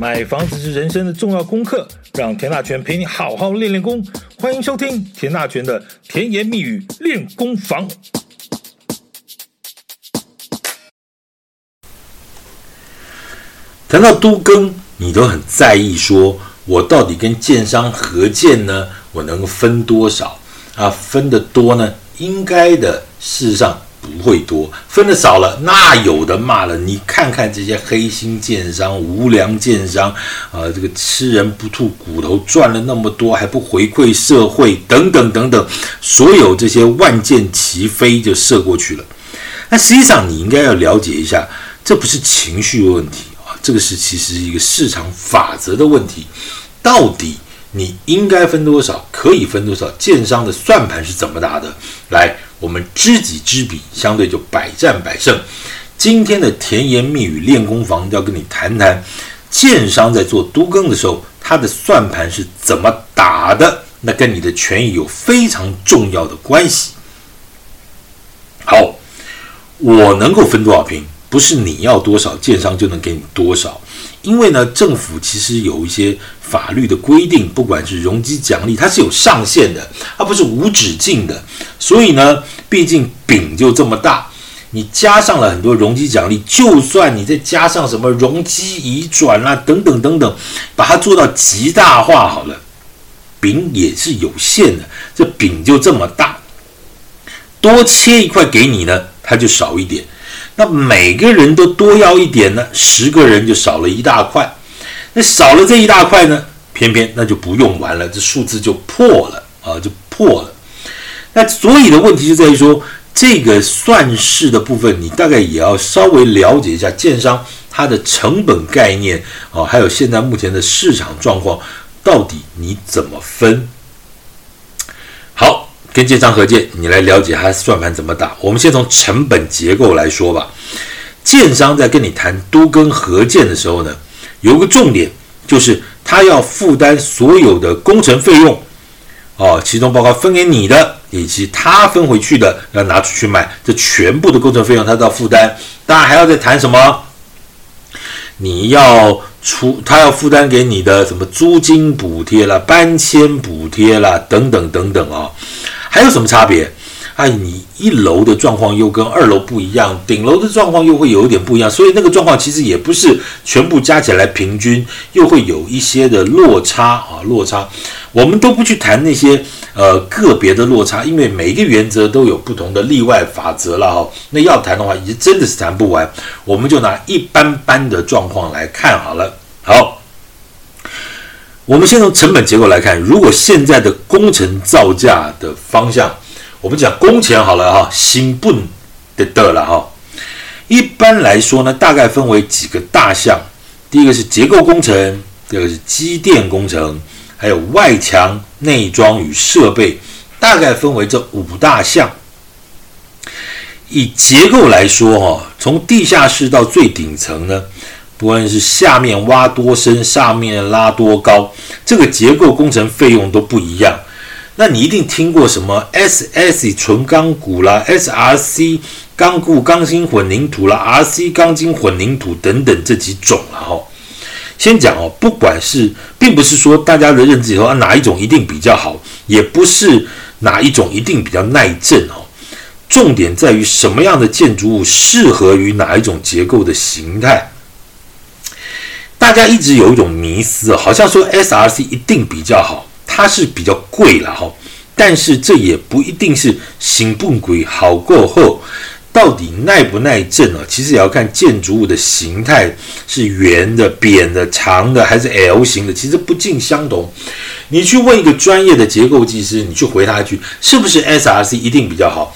买房子是人生的重要功课，让田大权陪你好好练练功。欢迎收听田大权的甜言蜜语练功房。谈到都更，你都很在意说，说我到底跟建商合建呢？我能分多少？啊，分得多呢？应该的，事实上。不会多，分的少了，那有的骂了。你看看这些黑心建商、无良建商，啊、呃，这个吃人不吐骨头，赚了那么多还不回馈社会，等等等等，所有这些万箭齐飞就射过去了。那实际上你应该要了解一下，这不是情绪问题啊，这个是其实一个市场法则的问题。到底你应该分多少，可以分多少？建商的算盘是怎么打的？来。我们知己知彼，相对就百战百胜。今天的甜言蜜语练功房要跟你谈谈，建商在做都更的时候，他的算盘是怎么打的？那跟你的权益有非常重要的关系。好，我能够分多少平，不是你要多少，建商就能给你多少。因为呢，政府其实有一些法律的规定，不管是容积奖励，它是有上限的，它不是无止境的。所以呢，毕竟饼就这么大，你加上了很多容积奖励，就算你再加上什么容积移转啦、啊、等等等等，把它做到极大化好了，饼也是有限的。这饼就这么大，多切一块给你呢，它就少一点。那每个人都多要一点呢，十个人就少了一大块。那少了这一大块呢，偏偏那就不用完了，这数字就破了啊，就破了。那所以的问题就在于说，这个算式的部分，你大概也要稍微了解一下建商它的成本概念啊，还有现在目前的市场状况，到底你怎么分？好。跟建商合建，你来了解他算盘怎么打。我们先从成本结构来说吧。建商在跟你谈都跟合建的时候呢，有个重点就是他要负担所有的工程费用，哦，其中包括分给你的以及他分回去的要拿出去卖，这全部的工程费用他都要负担。当然还要再谈什么？你要出，他要负担给你的什么租金补贴啦、搬迁补贴啦等等等等啊、还有什么差别？哎，你一楼的状况又跟二楼不一样，顶楼的状况又会有一点不一样，所以那个状况其实也不是全部加起来平均，又会有一些的落差啊，落差。我们都不去谈那些呃个别的落差，因为每一个原则都有不同的例外法则了哈。那要谈的话，也真的是谈不完。我们就拿一般般的状况来看好了。好。我们先从成本结构来看，如果现在的工程造价的方向，我们讲工钱好了哈，新不得得了哈。一般来说呢，大概分为几个大项，第一个是结构工程，第二个是机电工程，还有外墙内装与设备，大概分为这五大项。以结构来说哈，从地下室到最顶层呢。不管是下面挖多深，上面拉多高，这个结构工程费用都不一样。那你一定听过什么 S S 纯钢骨啦，SRC 钢固钢筋混凝土啦，RC 钢筋混凝土等等这几种了哈。先讲哦，不管是，并不是说大家的认知以后啊哪一种一定比较好，也不是哪一种一定比较耐震哦。重点在于什么样的建筑物适合于哪一种结构的形态。大家一直有一种迷思，好像说 SRC 一定比较好，它是比较贵了哈。但是这也不一定是行不贵好过后，到底耐不耐震啊？其实也要看建筑物的形态是圆的、扁的、长的还是 L 型的，其实不尽相同。你去问一个专业的结构技师，你去回他一句，是不是 SRC 一定比较好？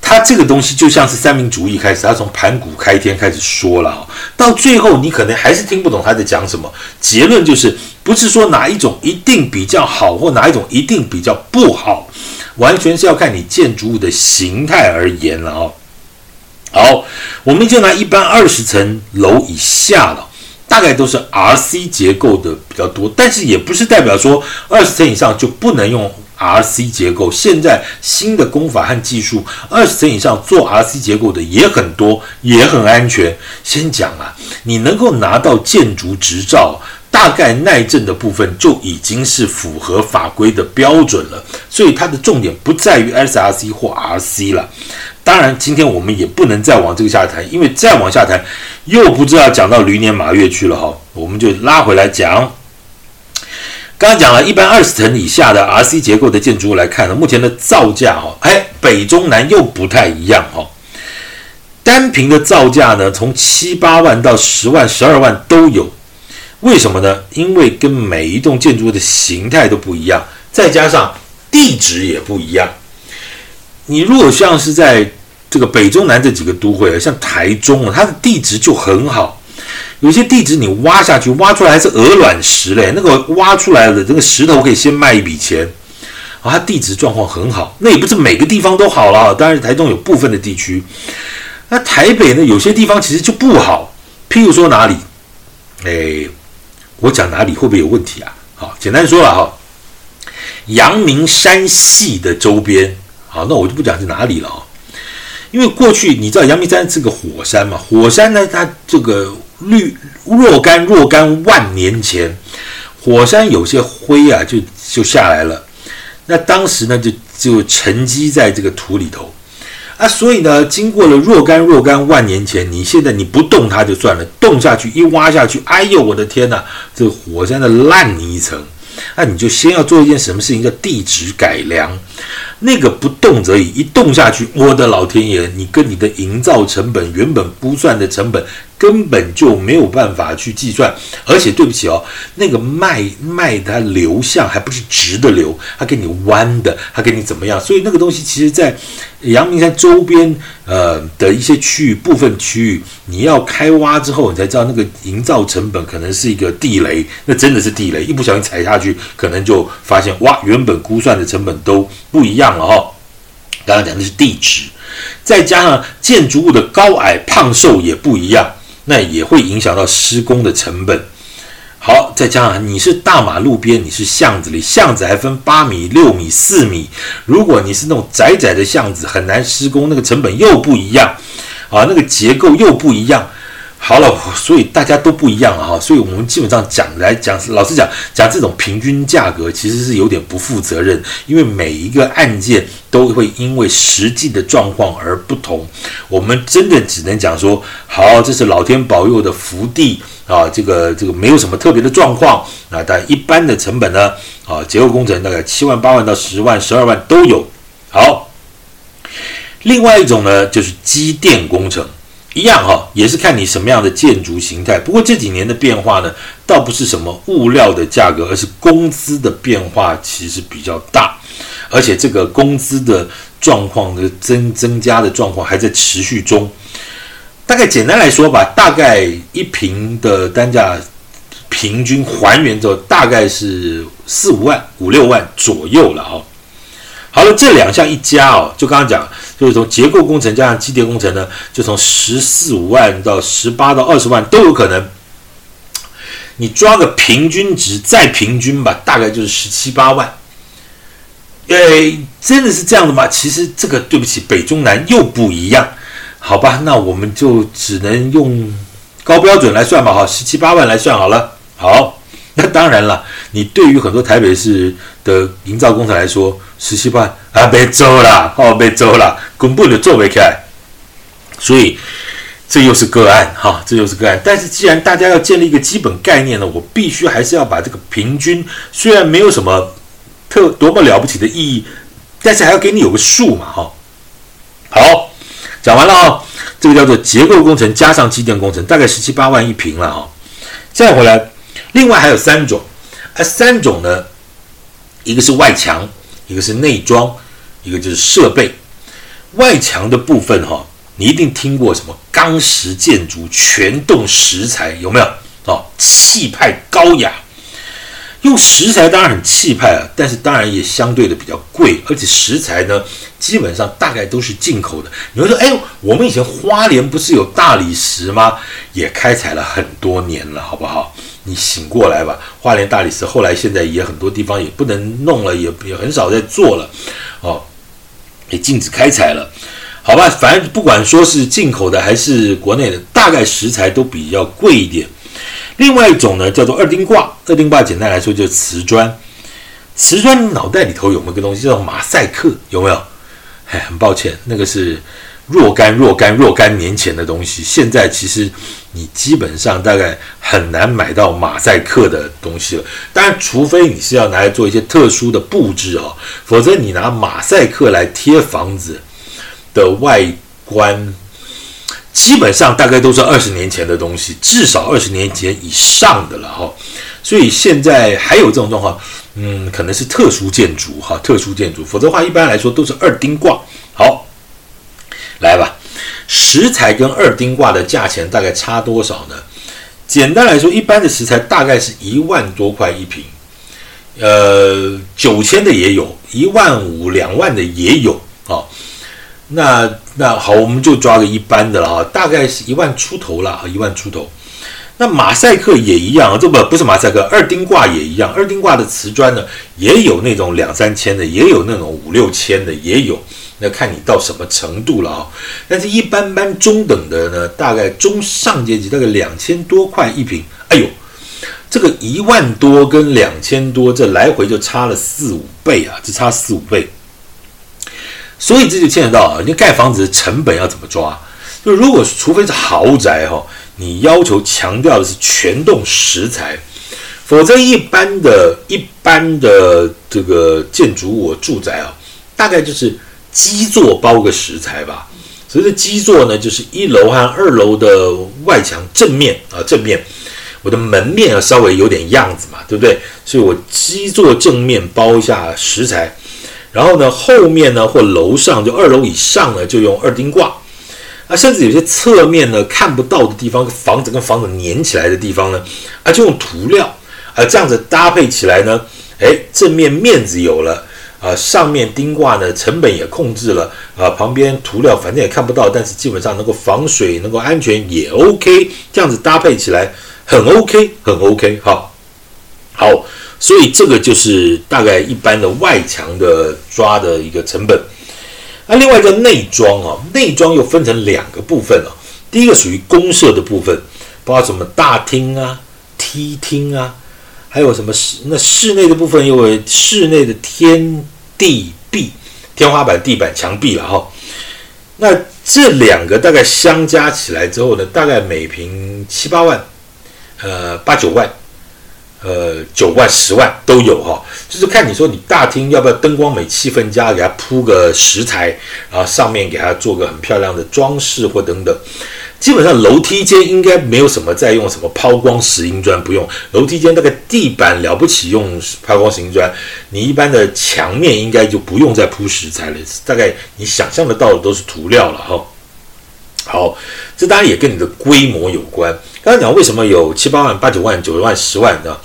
他这个东西就像是三民主义开始，他从盘古开天开始说了，到最后你可能还是听不懂他在讲什么。结论就是，不是说哪一种一定比较好，或哪一种一定比较不好，完全是要看你建筑物的形态而言了哦。好，我们就拿一般二十层楼以下了，大概都是 RC 结构的比较多，但是也不是代表说二十层以上就不能用 RC 结构。现在新的工法和技术，二十层以上做 RC 结构的也很多，也很安全。先讲啊，你能够拿到建筑执照，大概耐震的部分就已经是符合法规的标准了。所以它的重点不在于 SRC 或 RC 了。当然，今天我们也不能再往这个下谈，因为再往下谈，又不知道讲到驴年马月去了哈。我们就拉回来讲。刚刚讲了一般二十层以下的 RC 结构的建筑物来看呢，目前的造价哈，哎，北中南又不太一样哈。单平的造价呢，从七八万到十万、十二万都有。为什么呢？因为跟每一栋建筑物的形态都不一样，再加上地质也不一样。你如果像是在这个北中南这几个都会啊，像台中啊，它的地质就很好，有些地质你挖下去，挖出来还是鹅卵石嘞，那个挖出来的这个石头可以先卖一笔钱啊，它地质状况很好。那也不是每个地方都好了，当然台中有部分的地区，那台北呢，有些地方其实就不好，譬如说哪里？哎，我讲哪里会不会有问题啊？好，简单说了哈，阳明山系的周边。好，那我就不讲是哪里了啊，因为过去你知道阳明山是个火山嘛，火山呢，它这个绿若干若干万年前，火山有些灰啊，就就下来了，那当时呢，就就沉积在这个土里头啊，所以呢，经过了若干若干万年前，你现在你不动它就算了，动下去一挖下去，哎呦，我的天哪，这个火山的烂泥层，那你就先要做一件什么事情，叫地质改良。那个不动则已，一动下去，我的老天爷！你跟你的营造成本原本估算的成本根本就没有办法去计算，而且对不起哦，那个脉脉它流向还不是直的流，它给你弯的，它给你怎么样？所以那个东西其实在阳明山周边呃的一些区域部分区域，你要开挖之后，你才知道那个营造成本可能是一个地雷，那真的是地雷，一不小心踩下去，可能就发现哇，原本估算的成本都不一样。了哈，刚刚讲的是地质，再加上建筑物的高矮胖瘦也不一样，那也会影响到施工的成本。好，再加上你是大马路边，你是巷子里，巷子还分八米、六米、四米。如果你是那种窄窄的巷子，很难施工，那个成本又不一样啊，那个结构又不一样。好了，所以大家都不一样了哈，所以我们基本上讲来讲，老实讲，讲这种平均价格其实是有点不负责任，因为每一个案件都会因为实际的状况而不同。我们真的只能讲说，好，这是老天保佑的福地啊，这个这个没有什么特别的状况啊，但一般的成本呢，啊，结构工程大概七万、八万到十万、十二万都有。好，另外一种呢，就是机电工程。一样哈，也是看你什么样的建筑形态。不过这几年的变化呢，倒不是什么物料的价格，而是工资的变化其实比较大，而且这个工资的状况的增增加的状况还在持续中。大概简单来说吧，大概一平的单价平均还原之后，大概是四五万、五六万左右了哈。好了，这两项一加哦，就刚刚讲，就是从结构工程加上机电工程呢，就从十四五万到十八到二十万都有可能。你抓个平均值，再平均吧，大概就是十七八万。诶，真的是这样的吗？其实这个对不起，北中南又不一样，好吧？那我们就只能用高标准来算吧，哈，十七八万来算好了。好。那当然了，你对于很多台北市的营造工程来说，十七万啊，别做了，哦，别做了，根本就做不起来。所以这又是个案哈，这又是个案。但是既然大家要建立一个基本概念呢，我必须还是要把这个平均，虽然没有什么特多么了不起的意义，但是还要给你有个数嘛，哈。好，讲完了啊，这个叫做结构工程加上机电工程，大概十七八万一平了哈。再回来。另外还有三种，啊，三种呢，一个是外墙，一个是内装，一个就是设备。外墙的部分哈，你一定听过什么钢石建筑、全栋石材，有没有？哦，气派高雅。用石材当然很气派啊，但是当然也相对的比较贵，而且石材呢，基本上大概都是进口的。你会说，哎，我们以前花莲不是有大理石吗？也开采了很多年了，好不好？你醒过来吧。花莲大理石后来现在也很多地方也不能弄了，也也很少在做了，哦，也禁止开采了。好吧，反正不管说是进口的还是国内的，大概石材都比较贵一点。另外一种呢，叫做二丁挂。二丁挂简单来说就是瓷砖。瓷砖脑袋里头有没有个东西叫马赛克？有没有？哎，很抱歉，那个是若干若干若干年前的东西。现在其实你基本上大概很难买到马赛克的东西了。当然，除非你是要拿来做一些特殊的布置哦，否则你拿马赛克来贴房子。的外观基本上大概都是二十年前的东西，至少二十年前以上的了哈。所以现在还有这种状况，嗯，可能是特殊建筑哈，特殊建筑，否则的话一般来说都是二丁挂。好，来吧，石材跟二丁挂的价钱大概差多少呢？简单来说，一般的石材大概是一万多块一平，呃，九千的也有，一万五、两万的也有啊。那那好，我们就抓个一般的了哈，大概是一万出头了，一万出头。那马赛克也一样啊，这不不是马赛克，二丁挂也一样。二丁挂的瓷砖呢，也有那种两三千的，也有那种五六千的，也有。那看你到什么程度了啊。但是一般般中等的呢，大概中上阶级大概两千多块一平。哎呦，这个一万多跟两千多，这来回就差了四五倍啊，只差四五倍。所以这就牵扯到啊，你盖房子的成本要怎么抓？就如果除非是豪宅哈，你要求强调的是全栋石材，否则一般的、一般的这个建筑物住宅啊，大概就是基座包个石材吧。所以这基座呢，就是一楼和二楼的外墙正面啊，正面我的门面要稍微有点样子嘛，对不对？所以我基座正面包一下石材。然后呢，后面呢或楼上就二楼以上呢，就用二丁挂，啊，甚至有些侧面呢看不到的地方，房子跟房子粘起来的地方呢，啊，就用涂料，啊，这样子搭配起来呢，哎，正面面子有了，啊，上面钉挂呢成本也控制了，啊，旁边涂料反正也看不到，但是基本上能够防水，能够安全也 OK，这样子搭配起来很 OK，很 OK，好，好。所以这个就是大概一般的外墙的抓的一个成本。那另外一个内装啊，内装又分成两个部分啊。第一个属于公设的部分，包括什么大厅啊、梯厅啊，还有什么室那室内的部分，又为室内的天地壁、天花板、地板、墙壁了哈。那这两个大概相加起来之后呢，大概每平七八万，呃，八九万。呃，九万、十万都有哈，就是看你说你大厅要不要灯光美、气氛佳，给它铺个石材，然后上面给它做个很漂亮的装饰或等等。基本上楼梯间应该没有什么再用什么抛光石英砖，不用。楼梯间那个地板了不起用抛光石英砖，你一般的墙面应该就不用再铺石材了，大概你想象得到的都是涂料了哈。好，这当然也跟你的规模有关。刚才讲为什么有七八万、八九万、九十万、十万的？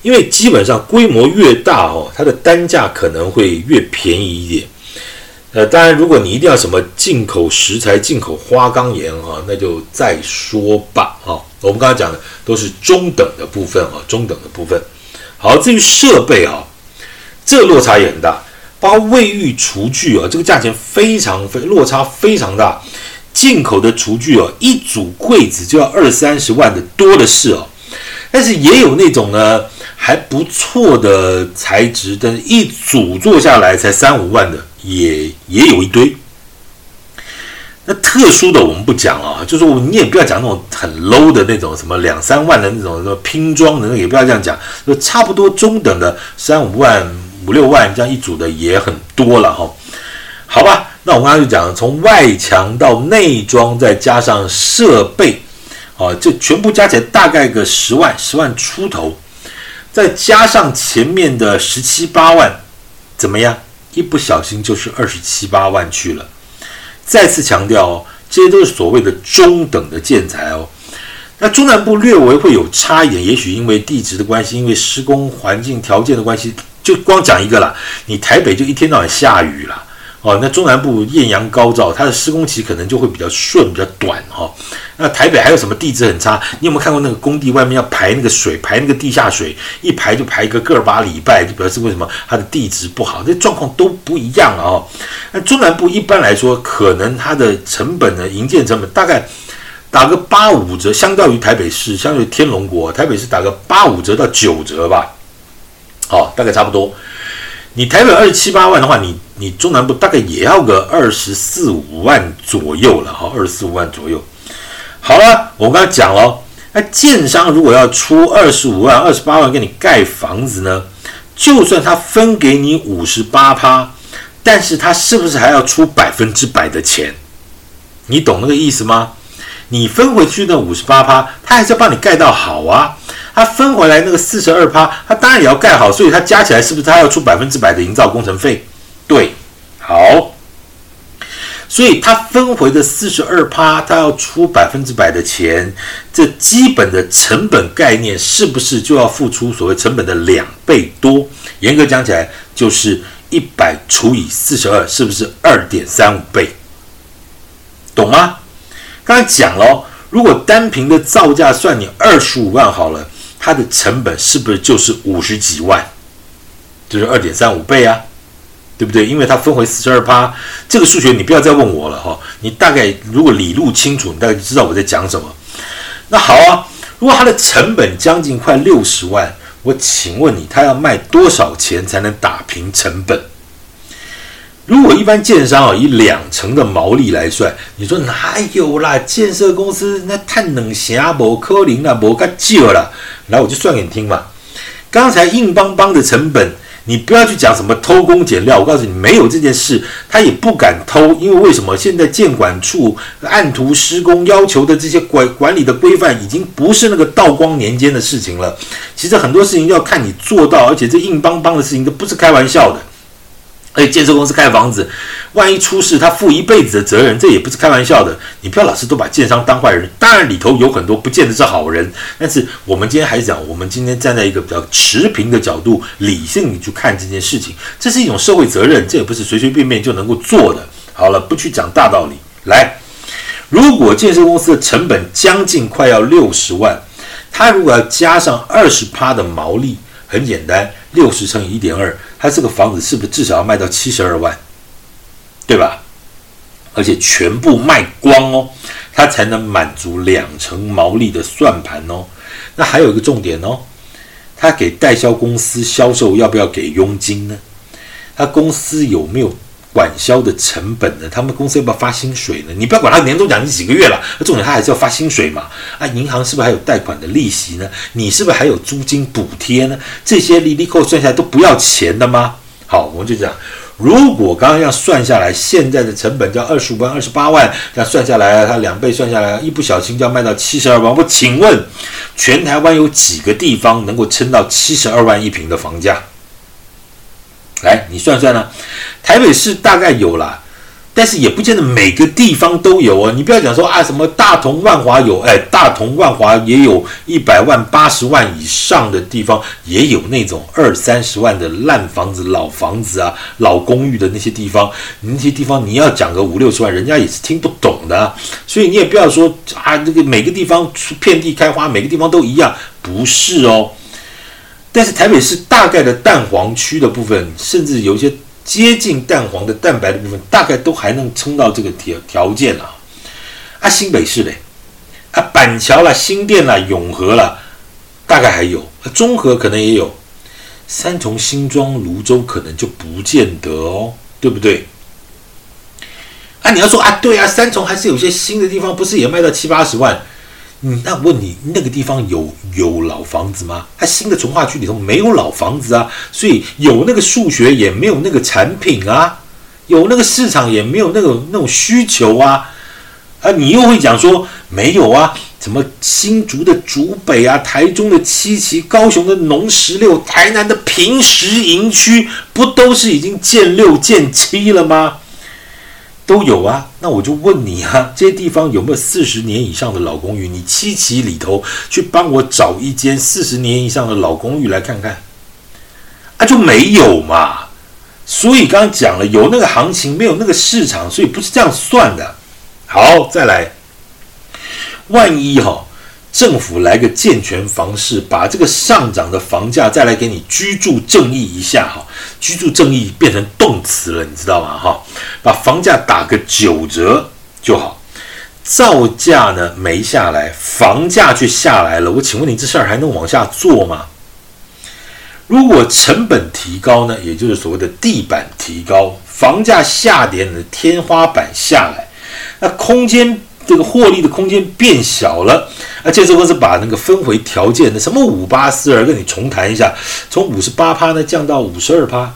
因为基本上规模越大哦，它的单价可能会越便宜一点。呃，当然，如果你一定要什么进口石材、进口花岗岩啊，那就再说吧。啊，我们刚才讲的都是中等的部分啊，中等的部分。好，至于设备啊，这落差也很大，包卫浴、厨具啊，这个价钱非常非落差非常大。进口的厨具哦，一组柜子就要二三十万的多的是哦，但是也有那种呢还不错的材质，但是一组做下来才三五万的也也有一堆。那特殊的我们不讲啊，就是我你也不要讲那种很 low 的那种什么两三万的那种什么拼装的，也不要这样讲，就差不多中等的三五万、五六万这样一组的也很多了哈。好吧。那我刚才就讲了，从外墙到内装，再加上设备，啊，这全部加起来大概个十万，十万出头，再加上前面的十七八万，怎么样？一不小心就是二十七八万去了。再次强调哦，这些都是所谓的中等的建材哦。那中南部略微会有差一点，也许因为地质的关系，因为施工环境条件的关系，就光讲一个啦，你台北就一天到晚下雨啦。哦，那中南部艳阳高照，它的施工期可能就会比较顺、比较短哈、哦。那台北还有什么地质很差？你有没有看过那个工地外面要排那个水，排那个地下水，一排就排一个个把礼拜，就表示为什么它的地质不好？这状况都不一样啊、哦。那中南部一般来说，可能它的成本呢，营建成本大概打个八五折，相较于台北市，相对于天龙国，台北市打个八五折到九折吧。好、哦，大概差不多。你台北二十七八万的话，你你中南部大概也要个二十四五万左右了哈，二十四五万左右。好了，我刚才讲了，那建商如果要出二十五万、二十八万给你盖房子呢，就算他分给你五十八趴，但是他是不是还要出百分之百的钱？你懂那个意思吗？你分回去那五十八趴，他还是要帮你盖到好啊。他分回来那个四十二趴，他当然也要盖好，所以他加起来是不是他要出百分之百的营造工程费？对，好，所以他分回的四十二趴，他要出百分之百的钱，这基本的成本概念是不是就要付出所谓成本的两倍多？严格讲起来，就是一百除以四十二，是不是二点三五倍？懂吗？刚才讲了，如果单凭的造价算你二十五万好了。它的成本是不是就是五十几万？就是二点三五倍啊，对不对？因为它分回四十二趴，这个数学你不要再问我了哈。你大概如果理路清楚，你大概就知道我在讲什么。那好啊，如果它的成本将近快六十万，我请问你，它要卖多少钱才能打平成本？如果一般建商啊，以两成的毛利来算，你说哪有啦？建设公司那太冷血啊，无可能啦，无个旧了。来，我就算给你听嘛。刚才硬邦邦的成本，你不要去讲什么偷工减料。我告诉你，没有这件事，他也不敢偷，因为为什么？现在建管处按图施工要求的这些管管理的规范，已经不是那个道光年间的事情了。其实很多事情要看你做到，而且这硬邦邦的事情都不是开玩笑的。而且建设公司盖房子，万一出事，他负一辈子的责任，这也不是开玩笑的。你不要老是都把建商当坏人，当然里头有很多不见得是好人。但是我们今天还是讲，我们今天站在一个比较持平的角度，理性去看这件事情，这是一种社会责任，这也不是随随便便就能够做的。好了，不去讲大道理。来，如果建设公司的成本将近快要六十万，他如果要加上二十趴的毛利，很简单，六十乘以一点二。他这个房子是不是至少要卖到七十二万，对吧？而且全部卖光哦，他才能满足两成毛利的算盘哦。那还有一个重点哦，他给代销公司销售要不要给佣金呢？他公司有没有管销的成本呢？他们公司要不要发薪水呢？你不要管他年终奖金几个月了，重点他还是要发薪水嘛。啊，银行是不是还有贷款的利息呢？你是不是还有租金补贴呢？这些利利扣算下来都不要钱的吗？好，我们就讲，如果刚刚要算下来，现在的成本叫二十五万、二十八万，这样算下来，它两倍算下来，一不小心就要卖到七十二万。我请问，全台湾有几个地方能够撑到七十二万一平的房价？来，你算算呢？台北市大概有啦，但是也不见得每个地方都有哦。你不要讲说啊，什么大同万华有，哎，大同万华也有一百万、八十万以上的地方，也有那种二三十万的烂房子、老房子啊、老公寓的那些地方。你那些地方你要讲个五六十万，人家也是听不懂的。所以你也不要说啊，这个每个地方遍地开花，每个地方都一样，不是哦。但是台北市大概的蛋黄区的部分，甚至有一些接近蛋黄的蛋白的部分，大概都还能撑到这个条条件啊。啊，新北市嘞，啊，板桥啦、新店啦、永和啦，大概还有，啊，中和可能也有，三重、新庄、芦洲可能就不见得哦，对不对？啊，你要说啊，对啊，三重还是有些新的地方，不是也卖到七八十万？嗯，那问你那个地方有有老房子吗？它新的从化区里头没有老房子啊，所以有那个数学也没有那个产品啊，有那个市场也没有那种那种需求啊，啊，你又会讲说没有啊？什么新竹的竹北啊，台中的七期，高雄的农十六，台南的平石营区，不都是已经建六建七了吗？都有啊，那我就问你啊，这些地方有没有四十年以上的老公寓？你七期里头去帮我找一间四十年以上的老公寓来看看，啊，就没有嘛，所以刚刚讲了，有那个行情，没有那个市场，所以不是这样算的。好，再来，万一哈、政府来个健全房市，把这个上涨的房价再来给你居住正义一下哈，居住正义变成动词了，你知道吗？哈，把房价打个九折就好。造价呢没下来，房价却下来了。我请问你，这事儿还能往下做吗？如果成本提高呢，也就是所谓的地板提高，房价下跌，你的天花板下来，那空间这个获利的空间变小了。而且这公司把那个分回条件的什么五八四二跟你重谈一下，从五十八趴呢降到五十二趴，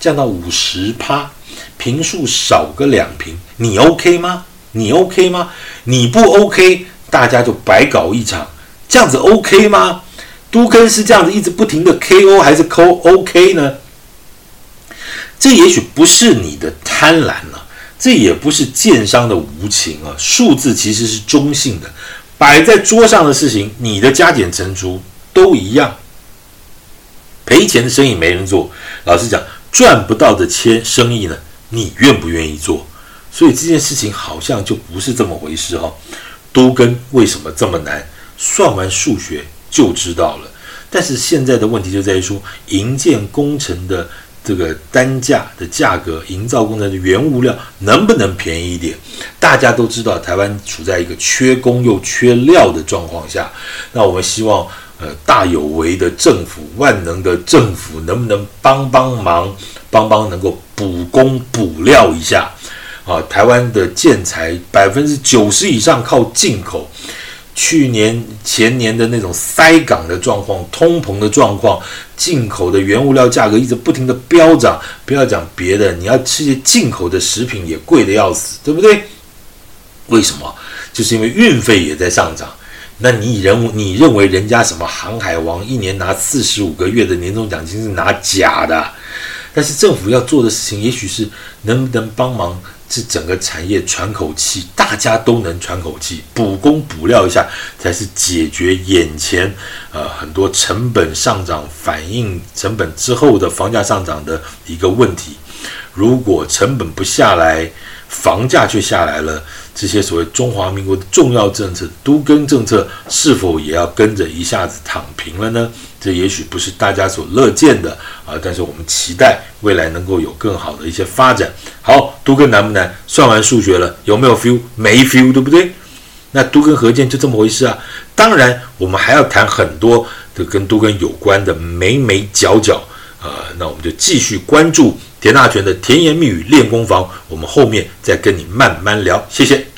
降到五十趴，平数少个两平，你 OK 吗？你 OK 吗？你不 OK，大家就白搞一场，这样子 OK 吗？都跟是这样子一直不停的 KO 还是 KO OK 呢？这也许不是你的贪婪了、啊，这也不是建商的无情啊。数字其实是中性的，摆在桌上的事情，你的加减乘除都一样。赔钱的生意没人做，老实讲，赚不到的钱生意呢，你愿不愿意做？所以这件事情好像就不是这么回事哈、都跟为什么这么难？算完数学就知道了。但是现在的问题就在于说，营建工程的这个单价的价格，营造工程的原物料能不能便宜一点？大家都知道，台湾处在一个缺工又缺料的状况下。那我们希望，呃，大有为的政府，万能的政府，能不能帮帮忙，帮帮能够补工补料一下？啊，台湾的建材百分之九十以上靠进口，去年前年的那种塞港的状况、通膨的状况，进口的原物料价格一直不停的飙涨。不要讲别的，你要吃些进口的食品也贵得要死，对不对？为什么？就是因为运费也在上涨。那你认你认为人家什么航海王一年拿四十五个月的年终奖金是拿假的？但是政府要做的事情，也许是能不能帮忙？是整个产业喘口气，大家都能喘口气，补工补料一下，才是解决眼前呃很多成本上涨、反映成本之后的房价上涨的一个问题。如果成本不下来，房价却下来了，这些所谓中华民国的重要政策，都更政策是否也要跟着一下子躺平了呢？这也许不是大家所乐见的啊，但是我们期待未来能够有更好的一些发展。好，都更难不难？算完数学了，有没有 feel？没 feel，对不对？那都更合建就这么回事啊。当然，我们还要谈很多的跟都更有关的眉眉角角啊。那我们就继续关注。田大全的甜言蜜语练功房，我们后面再跟你慢慢聊，谢谢。